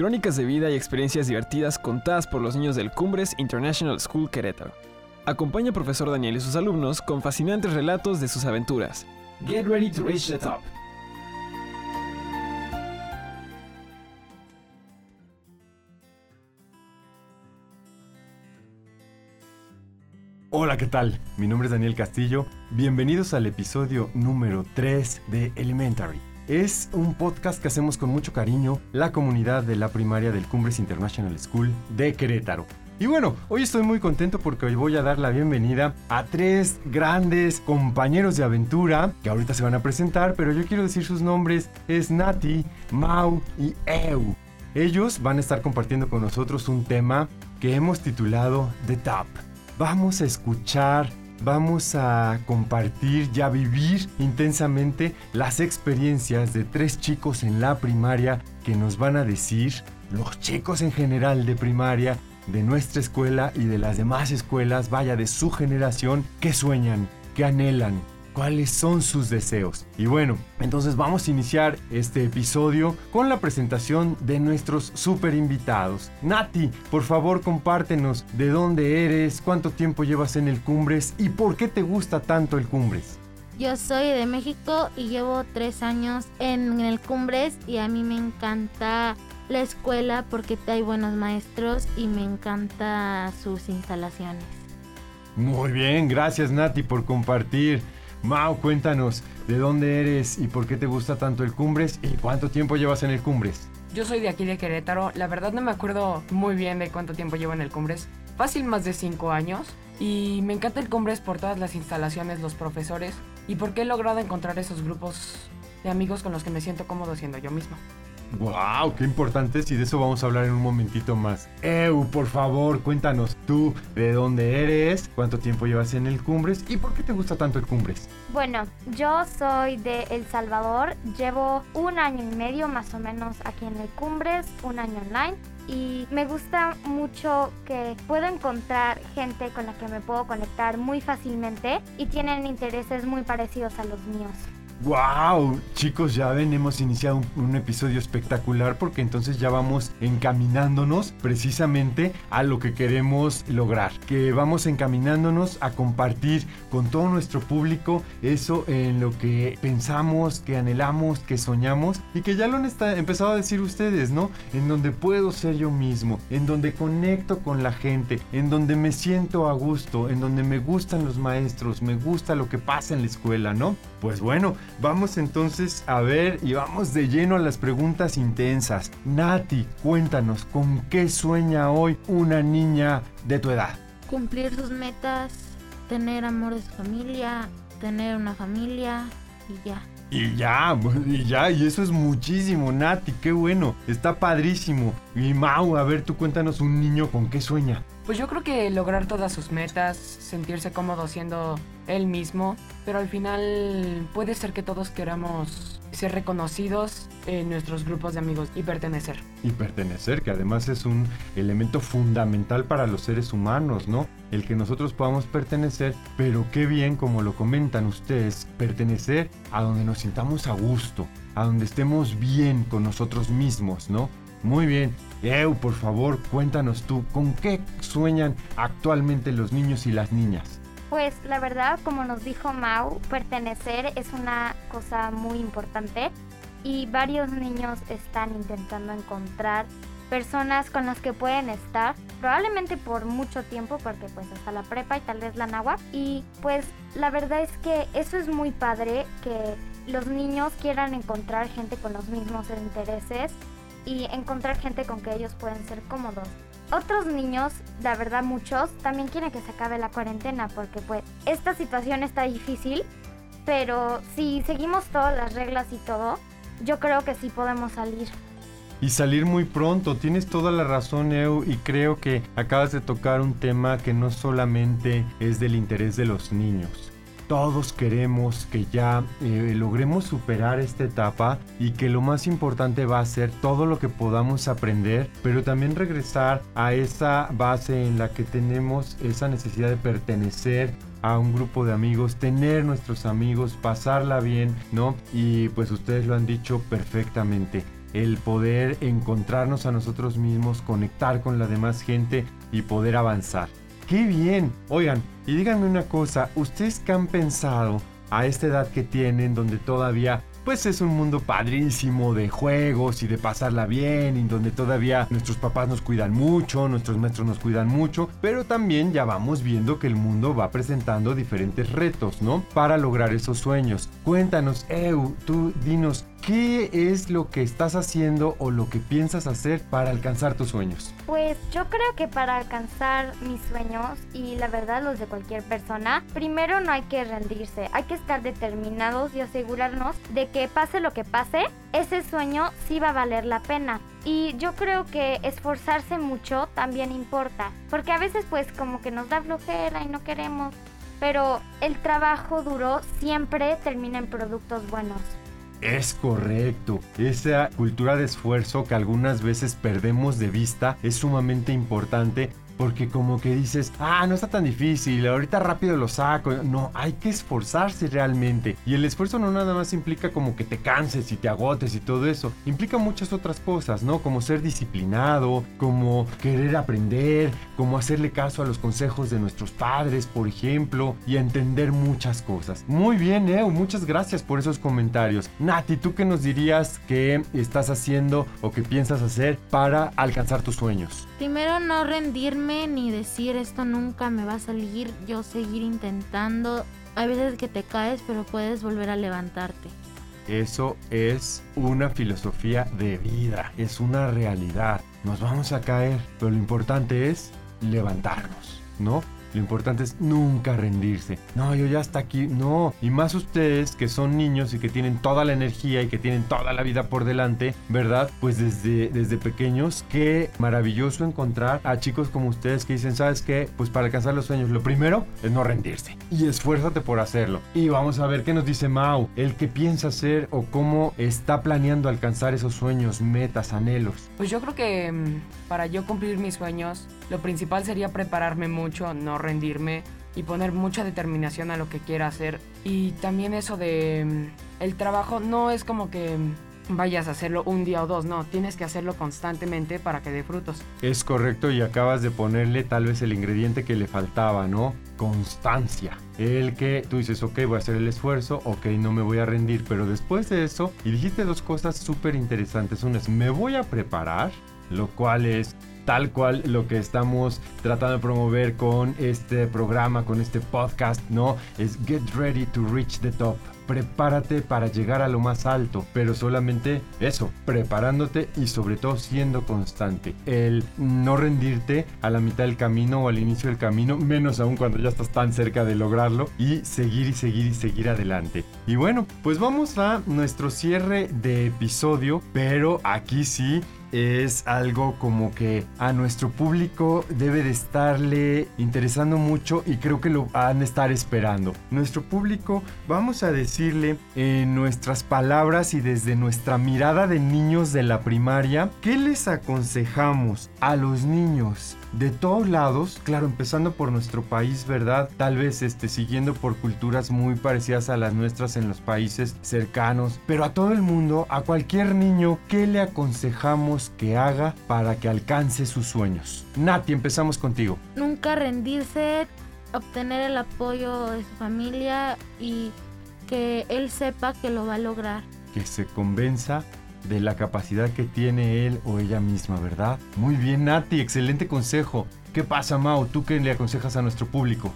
Crónicas de vida y experiencias divertidas contadas por los niños del Cumbres International School Querétaro. Acompaña al profesor Daniel y sus alumnos con fascinantes relatos de sus aventuras. Get ready to reach the top. Hola, ¿qué tal? Mi nombre es Daniel Castillo. Bienvenidos al episodio número 3 de Elementary. Es un podcast que hacemos con mucho cariño la comunidad de la primaria del Cumbres International School de Querétaro. Y bueno, hoy estoy muy contento porque hoy voy a dar la bienvenida a tres grandes compañeros de aventura que ahorita se van a presentar, pero yo quiero decir sus nombres. Es Nati, Mau y Eu. Ellos van a estar compartiendo con nosotros un tema que hemos titulado The Top. Vamos a escuchar vamos a compartir y a vivir intensamente las experiencias de tres chicos en la primaria que nos van a decir, los chicos en general de primaria, de nuestra escuela y de las demás escuelas, vaya de su generación, que sueñan, que anhelan, cuáles son sus deseos. Y bueno, entonces vamos a iniciar este episodio con la presentación de nuestros super invitados. Nati, por favor compártenos de dónde eres, cuánto tiempo llevas en el Cumbres y por qué te gusta tanto el Cumbres. Yo soy de México y llevo tres años en el Cumbres y a mí me encanta la escuela porque hay buenos maestros y me encanta sus instalaciones. Muy bien, gracias Nati por compartir. Mau, cuéntanos de dónde eres y por qué te gusta tanto el Cumbres y cuánto tiempo llevas en el Cumbres. Yo soy de aquí de Querétaro. La verdad no me acuerdo muy bien de cuánto tiempo llevo en el Cumbres. Fácil más de 5 años. Y me encanta el Cumbres por todas las instalaciones, los profesores y porque he logrado encontrar esos grupos de amigos con los que me siento cómodo siendo yo mismo. ¡Wow! ¡Qué importantes! Y de eso vamos a hablar en un momentito más. Eu, por favor, cuéntanos tú de dónde eres, cuánto tiempo llevas en el Cumbres y por qué te gusta tanto el Cumbres. Bueno, yo soy de El Salvador, llevo un año y medio más o menos aquí en el Cumbres, un año online. Y me gusta mucho que puedo encontrar gente con la que me puedo conectar muy fácilmente y tienen intereses muy parecidos a los míos. ¡Wow! Chicos, ya ven, hemos iniciado un, episodio espectacular porque entonces ya vamos encaminándonos precisamente a lo que queremos lograr. Que vamos encaminándonos a compartir con todo nuestro público eso en lo que pensamos, que anhelamos, que soñamos y que ya lo han está, empezado a decir ustedes, ¿no? En donde puedo ser yo mismo, en donde conecto con la gente, en donde me siento a gusto, en donde me gustan los maestros, me gusta lo que pasa en la escuela, ¿no? Pues bueno, Vamos entonces a ver y vamos de lleno a las preguntas intensas. Nati, cuéntanos, ¿con qué sueña hoy una niña de tu edad? Cumplir sus metas, tener amor de su familia, tener una familia y ya. Y ya, y ya, y eso es muchísimo, Nati, qué bueno, está padrísimo. Y Mau, a ver, tú cuéntanos un niño con qué sueña. Pues yo creo que lograr todas sus metas, sentirse cómodo siendo él mismo, pero al final puede ser que todos queramos ser reconocidos en nuestros grupos de amigos y pertenecer. Y pertenecer, que además es un elemento fundamental para los seres humanos, ¿no? El que nosotros podamos pertenecer, pero qué bien, como lo comentan ustedes, pertenecer a donde nos sintamos a gusto, a donde estemos bien con nosotros mismos, ¿no? Muy bien. Eu, por favor, cuéntanos tú, ¿con qué sueñan actualmente los niños y las niñas? Pues la verdad, como nos dijo Mau, pertenecer es una cosa muy importante y varios niños están intentando encontrar personas con las que pueden estar, probablemente por mucho tiempo, porque pues hasta la prepa y tal vez la nagua. Y pues la verdad es que eso es muy padre, que los niños quieran encontrar gente con los mismos intereses y encontrar gente con que ellos pueden ser cómodos. Otros niños, la verdad muchos, también quieren que se acabe la cuarentena porque pues esta situación está difícil, pero si seguimos todas las reglas y todo, yo creo que sí podemos salir. y salir muy pronto. Tienes toda la razón, Eu, y creo que acabas de tocar un tema que no solamente es del interés de los niños. Todos queremos que ya eh, logremos superar esta etapa y que lo más importante va a ser todo lo que podamos aprender, pero también regresar a esa base en la que tenemos esa necesidad de pertenecer a un grupo de amigos, tener nuestros amigos, pasarla bien, ¿no? Y pues ustedes lo han dicho perfectamente el poder encontrarnos a nosotros mismos, conectar con la demás gente y poder avanzar. ¡Qué bien! Oigan, y díganme una cosa, ¿ustedes qué han pensado a esta edad que tienen donde todavía pues es un mundo padrísimo de juegos y de pasarla bien y donde todavía nuestros papás nos cuidan mucho, nuestros maestros nos cuidan mucho, pero también ya vamos viendo que el mundo va presentando diferentes retos, ¿no? Para lograr esos sueños. Cuéntanos, Eu, tú dinos, ¿Qué es lo que estás haciendo o lo que piensas hacer para alcanzar tus sueños? Pues yo creo que para alcanzar mis sueños y la verdad los de cualquier persona, primero no hay que rendirse, hay que estar determinados y asegurarnos de que pase lo que pase, ese sueño sí va a valer la pena. Y yo creo que esforzarse mucho también importa, porque a veces pues como que nos da flojera y no queremos, pero el trabajo duro siempre termina en productos buenos. Es correcto. Esa cultura de esfuerzo que algunas veces perdemos de vista es sumamente importante porque como que dices, ah, no está tan difícil, ahorita rápido lo saco. No, hay que esforzarse realmente. Y el esfuerzo no nada más implica como que te canses y te agotes y todo eso. Implica muchas otras cosas, ¿no? Como ser disciplinado, como querer aprender, como hacerle caso a los consejos de nuestros padres, por ejemplo, y entender muchas cosas. Muy bien, Eo, muchas gracias por esos comentarios. Nati, ¿tú qué nos dirías que estás haciendo o que piensas hacer para alcanzar tus sueños? Primero no rendirme ni decir esto nunca me va a salir, yo seguir intentando. Hay veces que te caes, pero puedes volver a levantarte. Eso es una filosofía de vida, es una realidad. Nos vamos a caer, pero lo importante es levantarnos, ¿no? Lo importante es nunca rendirse. No, yo ya hasta aquí. No. Y más ustedes que son niños y que tienen toda la energía y que tienen toda la vida por delante, ¿verdad? Pues desde, desde pequeños, qué maravilloso encontrar a chicos como ustedes que dicen, ¿sabes qué? Pues para alcanzar los sueños, lo primero es no rendirse. Y esfuérzate por hacerlo. Y vamos a ver qué nos dice Mau. El que piensa hacer o cómo está planeando alcanzar esos sueños, metas, anhelos. Pues yo creo que mm, para yo cumplir mis sueños, lo principal sería prepararme mucho, no rendirme y poner mucha determinación a lo que quiera hacer. Y también eso de mm, el trabajo no es como que mm, vayas a hacerlo un día o dos, no, tienes que hacerlo constantemente para que dé frutos. Es correcto y acabas de ponerle tal vez el ingrediente que le faltaba, ¿no? Constancia. El que tú dices, ok, voy a hacer el esfuerzo, ok, no me voy a rendir, pero después de eso, y dijiste dos cosas súper interesantes. Una es, me voy a preparar, lo cual es tal cual lo que estamos tratando de promover con este programa, con este podcast, ¿no? Es get ready to reach the top. Prepárate para llegar a lo más alto, pero solamente eso, preparándote y sobre todo siendo constante. El no rendirte a la mitad del camino o al inicio del camino, menos aún cuando ya estás tan cerca de lograrlo, y seguir y seguir y seguir adelante. Y bueno, pues vamos a nuestro cierre de episodio, pero aquí sí es algo como que a nuestro público debe de estarle interesando mucho y creo que lo van a estar esperando. Nuestro público, vamos a decirle en nuestras palabras y desde nuestra mirada de niños de la primaria, ¿qué les aconsejamos a los niños de todos lados, claro, empezando por nuestro país, ¿verdad? Tal vez este, siguiendo por culturas muy parecidas a las nuestras en los países cercanos, pero a todo el mundo, a cualquier niño, ¿qué le aconsejamos que haga para que alcance sus sueños? Nati, empezamos contigo. Nunca rendirse, obtener el apoyo de su familia y que él sepa que lo va a lograr. Que se convenza de la capacidad que tiene él o ella misma, ¿verdad? Muy bien, Nati, excelente consejo. ¿Qué pasa, Mau? ¿Tú qué le aconsejas a nuestro público?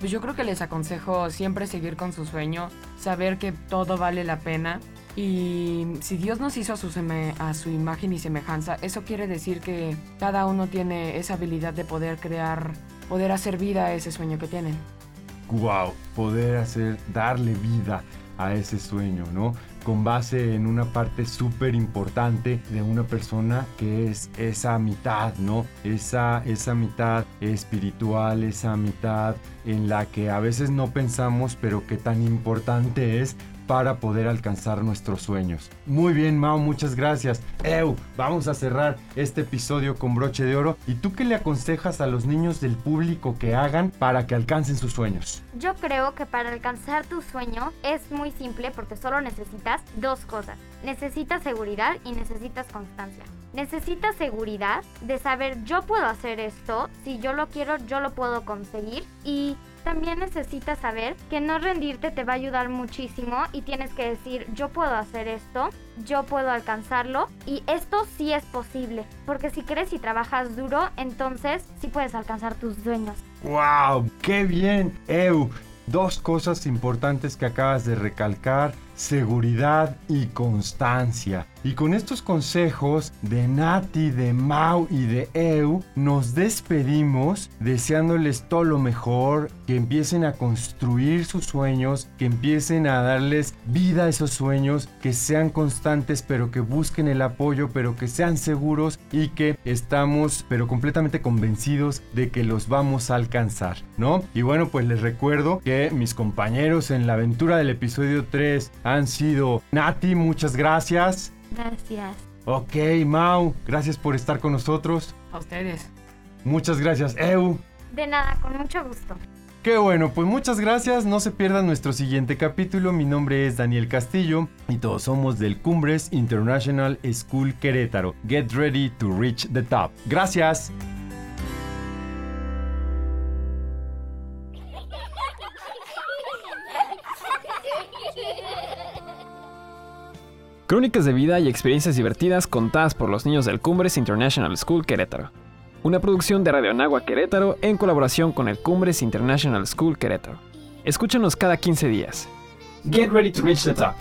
Pues yo creo que les aconsejo siempre seguir con su sueño, saber que todo vale la pena y si Dios nos hizo a su, imagen y semejanza, eso quiere decir que cada uno tiene esa habilidad de poder crear, poder hacer vida a ese sueño que tienen. Wow, poder hacer, darle vida a ese sueño, ¿no? con base en una parte súper importante de una persona que es esa mitad, ¿no? Esa, esa mitad espiritual, esa mitad en la que a veces no pensamos, pero que tan importante es para poder alcanzar nuestros sueños. Muy bien, Mao, muchas gracias. Eu, vamos a cerrar este episodio con broche de oro. ¿Y tú qué le aconsejas a los niños del público que hagan para que alcancen sus sueños? Yo creo que para alcanzar tu sueño es muy simple porque solo necesitas dos cosas. Necesitas seguridad y necesitas constancia. Necesitas seguridad de saber yo puedo hacer esto, si yo lo quiero yo lo puedo conseguir y también necesitas saber que no rendirte te va a ayudar muchísimo y tienes que decir yo puedo hacer esto, yo puedo alcanzarlo y esto sí es posible, porque si crees y trabajas duro, entonces sí puedes alcanzar tus sueños. ¡Wow! ¡Qué bien! Eu, dos cosas importantes que acabas de recalcar, seguridad y constancia. Y con estos consejos de Nati, de Mau y de Eu, nos despedimos deseándoles todo lo mejor, que empiecen a construir sus sueños, que empiecen a darles vida a esos sueños, que sean constantes, pero que busquen el apoyo, pero que sean seguros y que estamos, pero completamente convencidos de que los vamos a alcanzar, ¿no? Y bueno, pues les recuerdo que mis compañeros en la aventura del episodio 3 han sido Nati, muchas gracias. Gracias. Ok, Mau, gracias por estar con nosotros. A ustedes. Muchas gracias, Eu. De nada, con mucho gusto. Qué bueno, pues muchas gracias. No se pierdan nuestro siguiente capítulo. Mi nombre es Daniel Castillo y todos somos del Cumbres International School Querétaro. Get ready to reach the top. Gracias. Crónicas de vida y experiencias divertidas contadas por los niños del Cumbres International School Querétaro. Una producción de Radio Anagua Querétaro en colaboración con el Cumbres International School Querétaro. Escúchanos cada 15 días. Get ready to reach the top.